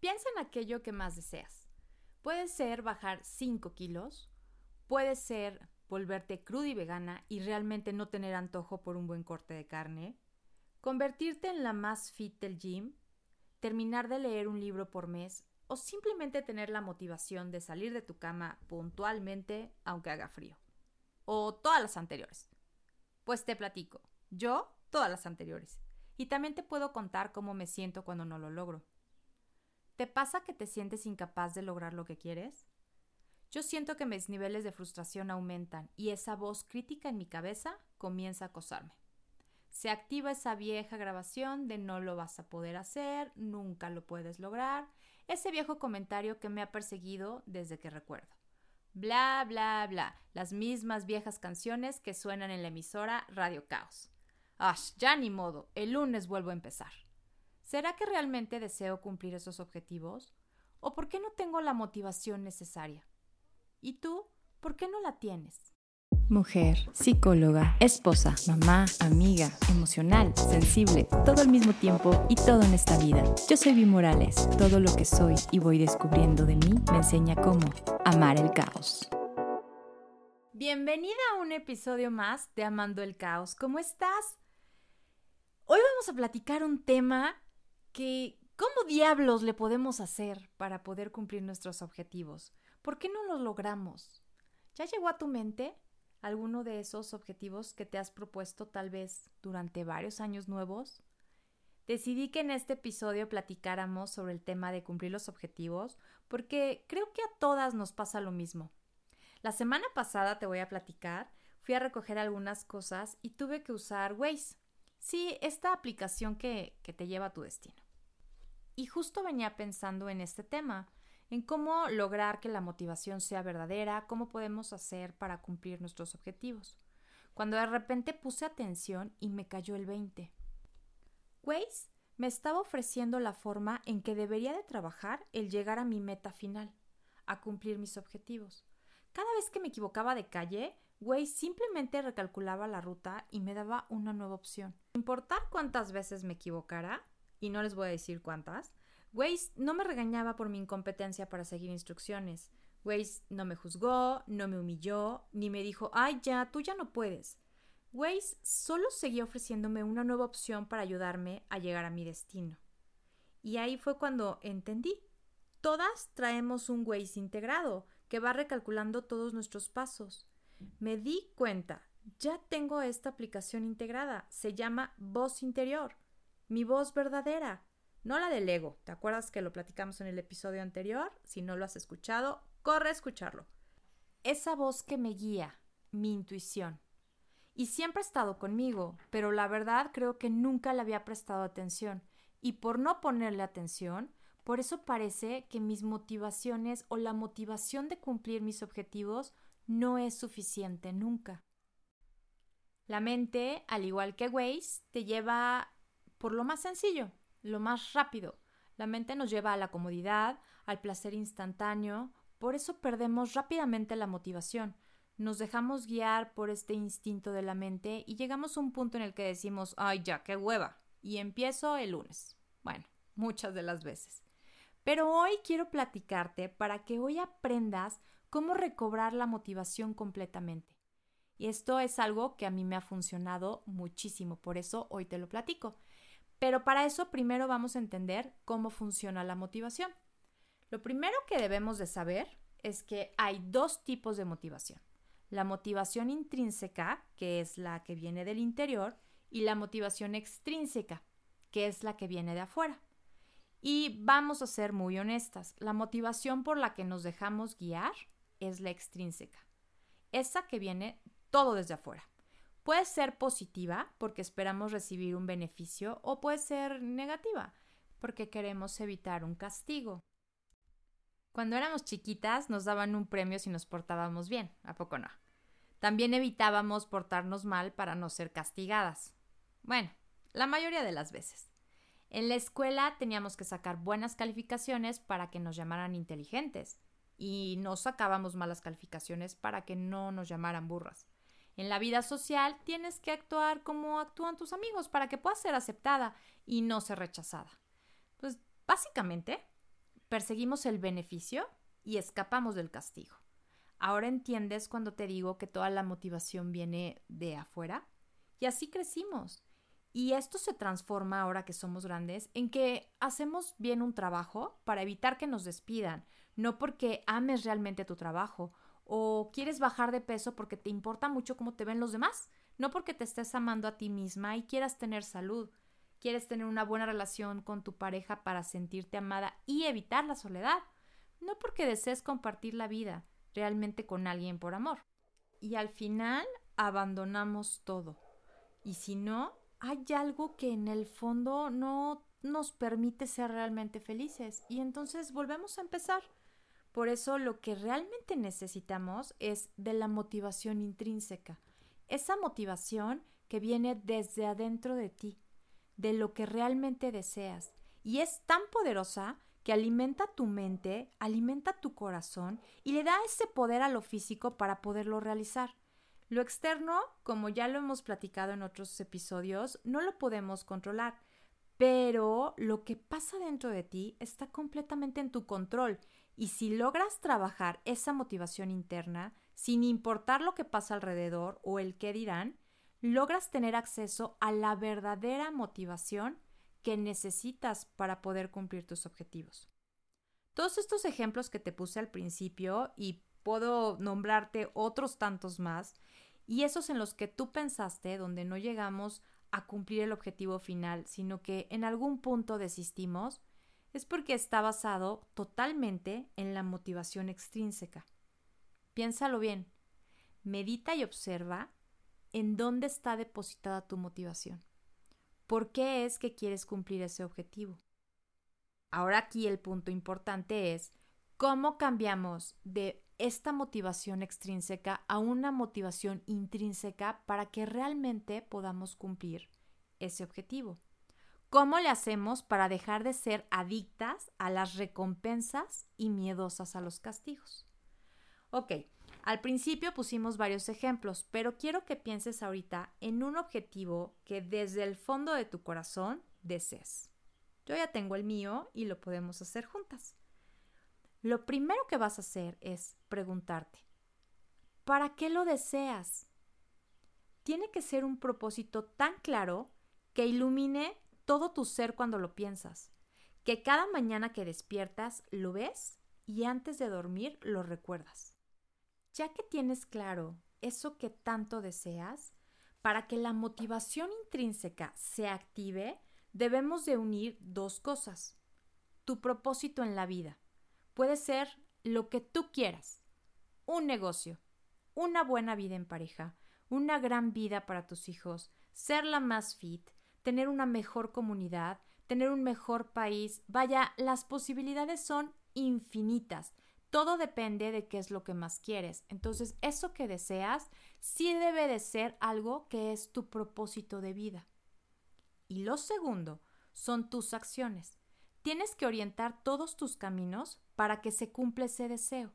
Piensa en aquello que más deseas. Puede ser bajar 5 kilos, puede ser volverte cruda y vegana y realmente no tener antojo por un buen corte de carne, convertirte en la más fit del gym, terminar de leer un libro por mes o simplemente tener la motivación de salir de tu cama puntualmente aunque haga frío. O todas las anteriores. Pues te platico. Yo, todas las anteriores. Y también te puedo contar cómo me siento cuando no lo logro. ¿Te pasa que te sientes incapaz de lograr lo que quieres? Yo siento que mis niveles de frustración aumentan y esa voz crítica en mi cabeza comienza a acosarme. Se activa esa vieja grabación de no lo vas a poder hacer, nunca lo puedes lograr, ese viejo comentario que me ha perseguido desde que recuerdo. Bla, bla, bla, las mismas viejas canciones que suenan en la emisora Radio Caos. Ash, ya ni modo, el lunes vuelvo a empezar. ¿Será que realmente deseo cumplir esos objetivos? ¿O por qué no tengo la motivación necesaria? ¿Y tú, por qué no la tienes? Mujer, psicóloga, esposa, mamá, amiga, emocional, sensible, todo al mismo tiempo y todo en esta vida. Yo soy Vi Morales. Todo lo que soy y voy descubriendo de mí me enseña cómo amar el caos. Bienvenida a un episodio más de Amando el Caos. ¿Cómo estás? Hoy vamos a platicar un tema que, ¿cómo diablos le podemos hacer para poder cumplir nuestros objetivos? ¿Por qué no los logramos? ¿Ya llegó a tu mente alguno de esos objetivos que te has propuesto tal vez durante varios años nuevos? Decidí que en este episodio platicáramos sobre el tema de cumplir los objetivos porque creo que a todas nos pasa lo mismo. La semana pasada te voy a platicar, fui a recoger algunas cosas y tuve que usar Waze. Sí, esta aplicación que, que te lleva a tu destino. Y justo venía pensando en este tema, en cómo lograr que la motivación sea verdadera, cómo podemos hacer para cumplir nuestros objetivos. Cuando de repente puse atención y me cayó el 20. Waze me estaba ofreciendo la forma en que debería de trabajar el llegar a mi meta final, a cumplir mis objetivos. Cada vez que me equivocaba de calle, Waze simplemente recalculaba la ruta y me daba una nueva opción. Importar cuántas veces me equivocara, y no les voy a decir cuántas, Waze no me regañaba por mi incompetencia para seguir instrucciones. Waze no me juzgó, no me humilló, ni me dijo, ay ya, tú ya no puedes. Waze solo seguía ofreciéndome una nueva opción para ayudarme a llegar a mi destino. Y ahí fue cuando entendí. Todas traemos un Waze integrado que va recalculando todos nuestros pasos. Me di cuenta, ya tengo esta aplicación integrada, se llama Voz Interior, mi voz verdadera no la del ego. ¿Te acuerdas que lo platicamos en el episodio anterior? Si no lo has escuchado, corre a escucharlo. Esa voz que me guía, mi intuición. Y siempre ha estado conmigo, pero la verdad creo que nunca le había prestado atención. Y por no ponerle atención, por eso parece que mis motivaciones o la motivación de cumplir mis objetivos no es suficiente nunca. La mente, al igual que Waze, te lleva por lo más sencillo, lo más rápido. La mente nos lleva a la comodidad, al placer instantáneo, por eso perdemos rápidamente la motivación. Nos dejamos guiar por este instinto de la mente y llegamos a un punto en el que decimos, ay ya, qué hueva, y empiezo el lunes. Bueno, muchas de las veces. Pero hoy quiero platicarte para que hoy aprendas cómo recobrar la motivación completamente. Y esto es algo que a mí me ha funcionado muchísimo, por eso hoy te lo platico. Pero para eso primero vamos a entender cómo funciona la motivación. Lo primero que debemos de saber es que hay dos tipos de motivación. La motivación intrínseca, que es la que viene del interior, y la motivación extrínseca, que es la que viene de afuera. Y vamos a ser muy honestas, la motivación por la que nos dejamos guiar es la extrínseca, esa que viene todo desde afuera. Puede ser positiva porque esperamos recibir un beneficio o puede ser negativa porque queremos evitar un castigo. Cuando éramos chiquitas nos daban un premio si nos portábamos bien, ¿a poco no? También evitábamos portarnos mal para no ser castigadas. Bueno, la mayoría de las veces. En la escuela teníamos que sacar buenas calificaciones para que nos llamaran inteligentes y no sacábamos malas calificaciones para que no nos llamaran burras. En la vida social tienes que actuar como actúan tus amigos para que puedas ser aceptada y no ser rechazada. Pues básicamente, perseguimos el beneficio y escapamos del castigo. Ahora entiendes cuando te digo que toda la motivación viene de afuera. Y así crecimos. Y esto se transforma ahora que somos grandes en que hacemos bien un trabajo para evitar que nos despidan, no porque ames realmente tu trabajo o quieres bajar de peso porque te importa mucho cómo te ven los demás, no porque te estés amando a ti misma y quieras tener salud, quieres tener una buena relación con tu pareja para sentirte amada y evitar la soledad, no porque desees compartir la vida realmente con alguien por amor. Y al final abandonamos todo. Y si no, hay algo que en el fondo no nos permite ser realmente felices. Y entonces volvemos a empezar. Por eso lo que realmente necesitamos es de la motivación intrínseca. Esa motivación que viene desde adentro de ti, de lo que realmente deseas. Y es tan poderosa que alimenta tu mente, alimenta tu corazón y le da ese poder a lo físico para poderlo realizar. Lo externo, como ya lo hemos platicado en otros episodios, no lo podemos controlar, pero lo que pasa dentro de ti está completamente en tu control y si logras trabajar esa motivación interna, sin importar lo que pasa alrededor o el qué dirán, logras tener acceso a la verdadera motivación que necesitas para poder cumplir tus objetivos. Todos estos ejemplos que te puse al principio y puedo nombrarte otros tantos más, y esos en los que tú pensaste donde no llegamos a cumplir el objetivo final, sino que en algún punto desistimos, es porque está basado totalmente en la motivación extrínseca. Piénsalo bien, medita y observa en dónde está depositada tu motivación. ¿Por qué es que quieres cumplir ese objetivo? Ahora aquí el punto importante es cómo cambiamos de esta motivación extrínseca a una motivación intrínseca para que realmente podamos cumplir ese objetivo. ¿Cómo le hacemos para dejar de ser adictas a las recompensas y miedosas a los castigos? Ok, al principio pusimos varios ejemplos, pero quiero que pienses ahorita en un objetivo que desde el fondo de tu corazón desees. Yo ya tengo el mío y lo podemos hacer juntas. Lo primero que vas a hacer es preguntarte, ¿para qué lo deseas? Tiene que ser un propósito tan claro que ilumine todo tu ser cuando lo piensas, que cada mañana que despiertas lo ves y antes de dormir lo recuerdas. Ya que tienes claro eso que tanto deseas, para que la motivación intrínseca se active, debemos de unir dos cosas. Tu propósito en la vida. Puede ser lo que tú quieras. Un negocio, una buena vida en pareja, una gran vida para tus hijos, ser la más fit, tener una mejor comunidad, tener un mejor país. Vaya, las posibilidades son infinitas. Todo depende de qué es lo que más quieres. Entonces, eso que deseas sí debe de ser algo que es tu propósito de vida. Y lo segundo son tus acciones. Tienes que orientar todos tus caminos para que se cumpla ese deseo.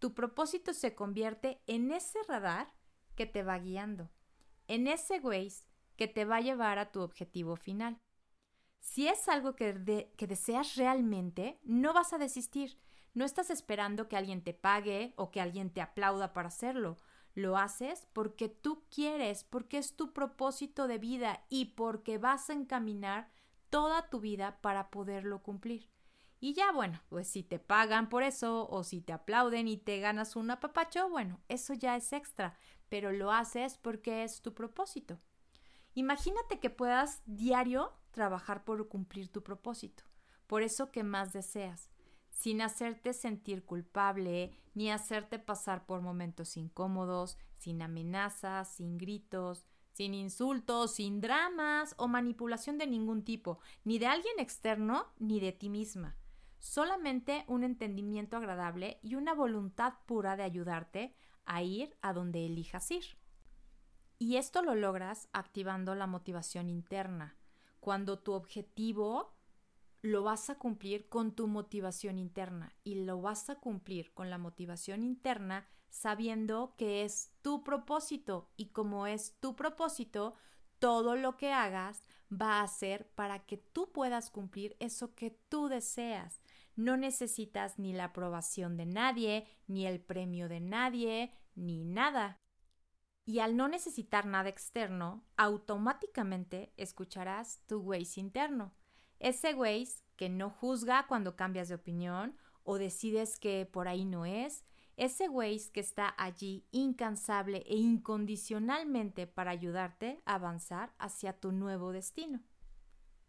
Tu propósito se convierte en ese radar que te va guiando, en ese Waze que te va a llevar a tu objetivo final. Si es algo que, que deseas realmente, no vas a desistir, no estás esperando que alguien te pague o que alguien te aplauda para hacerlo. Lo haces porque tú quieres, porque es tu propósito de vida y porque vas a encaminar toda tu vida para poderlo cumplir. Y ya bueno, pues si te pagan por eso o si te aplauden y te ganas un apapacho, bueno, eso ya es extra, pero lo haces porque es tu propósito. Imagínate que puedas diario trabajar por cumplir tu propósito, por eso que más deseas sin hacerte sentir culpable ni hacerte pasar por momentos incómodos, sin amenazas, sin gritos, sin insultos, sin dramas o manipulación de ningún tipo, ni de alguien externo ni de ti misma. Solamente un entendimiento agradable y una voluntad pura de ayudarte a ir a donde elijas ir. Y esto lo logras activando la motivación interna, cuando tu objetivo lo vas a cumplir con tu motivación interna y lo vas a cumplir con la motivación interna sabiendo que es tu propósito y como es tu propósito, todo lo que hagas va a ser para que tú puedas cumplir eso que tú deseas. No necesitas ni la aprobación de nadie, ni el premio de nadie, ni nada. Y al no necesitar nada externo, automáticamente escucharás tu Waze interno. Ese Waze que no juzga cuando cambias de opinión o decides que por ahí no es, ese Waze que está allí incansable e incondicionalmente para ayudarte a avanzar hacia tu nuevo destino.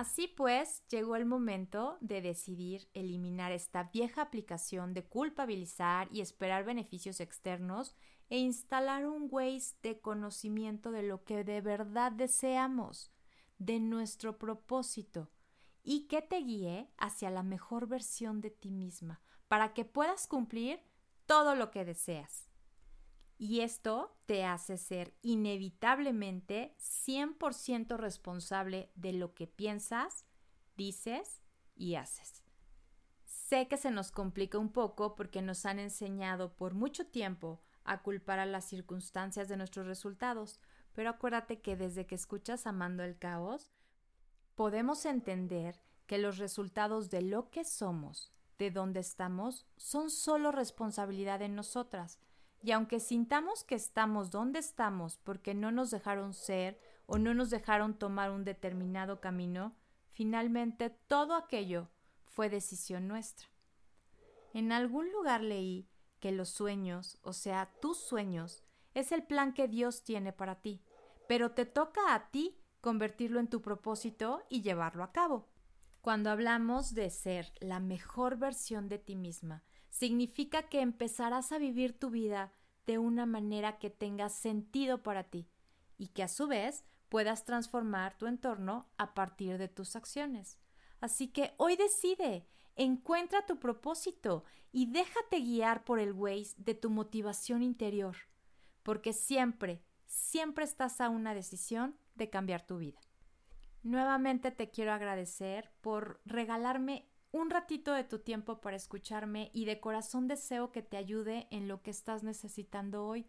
Así pues, llegó el momento de decidir eliminar esta vieja aplicación de culpabilizar y esperar beneficios externos e instalar un Waze de conocimiento de lo que de verdad deseamos, de nuestro propósito, y que te guíe hacia la mejor versión de ti misma, para que puedas cumplir todo lo que deseas. Y esto te hace ser inevitablemente 100% responsable de lo que piensas, dices y haces. Sé que se nos complica un poco porque nos han enseñado por mucho tiempo a culpar a las circunstancias de nuestros resultados, pero acuérdate que desde que escuchas Amando el Caos, podemos entender que los resultados de lo que somos, de dónde estamos, son solo responsabilidad de nosotras y aunque sintamos que estamos donde estamos porque no nos dejaron ser o no nos dejaron tomar un determinado camino, finalmente todo aquello fue decisión nuestra. En algún lugar leí que los sueños, o sea, tus sueños, es el plan que Dios tiene para ti, pero te toca a ti convertirlo en tu propósito y llevarlo a cabo. Cuando hablamos de ser la mejor versión de ti misma, significa que empezarás a vivir tu vida de una manera que tenga sentido para ti y que a su vez puedas transformar tu entorno a partir de tus acciones. Así que hoy decide, encuentra tu propósito y déjate guiar por el Waze de tu motivación interior, porque siempre, siempre estás a una decisión de cambiar tu vida. Nuevamente te quiero agradecer por regalarme un ratito de tu tiempo para escucharme y de corazón deseo que te ayude en lo que estás necesitando hoy.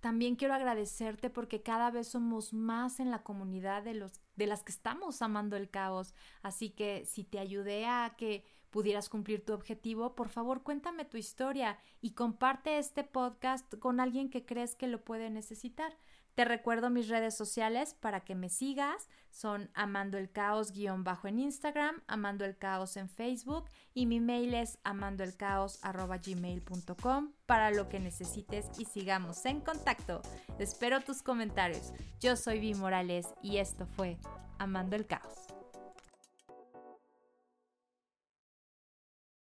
También quiero agradecerte porque cada vez somos más en la comunidad de los de las que estamos amando el caos, así que si te ayudé a que pudieras cumplir tu objetivo, por favor cuéntame tu historia y comparte este podcast con alguien que crees que lo puede necesitar. Te recuerdo mis redes sociales para que me sigas. Son Amando el Caos guion bajo en Instagram, Amando el Caos en Facebook y mi mail es amandoelcaos.gmail.com para lo que necesites y sigamos en contacto. Espero tus comentarios. Yo soy Vi Morales y esto fue Amando el Caos.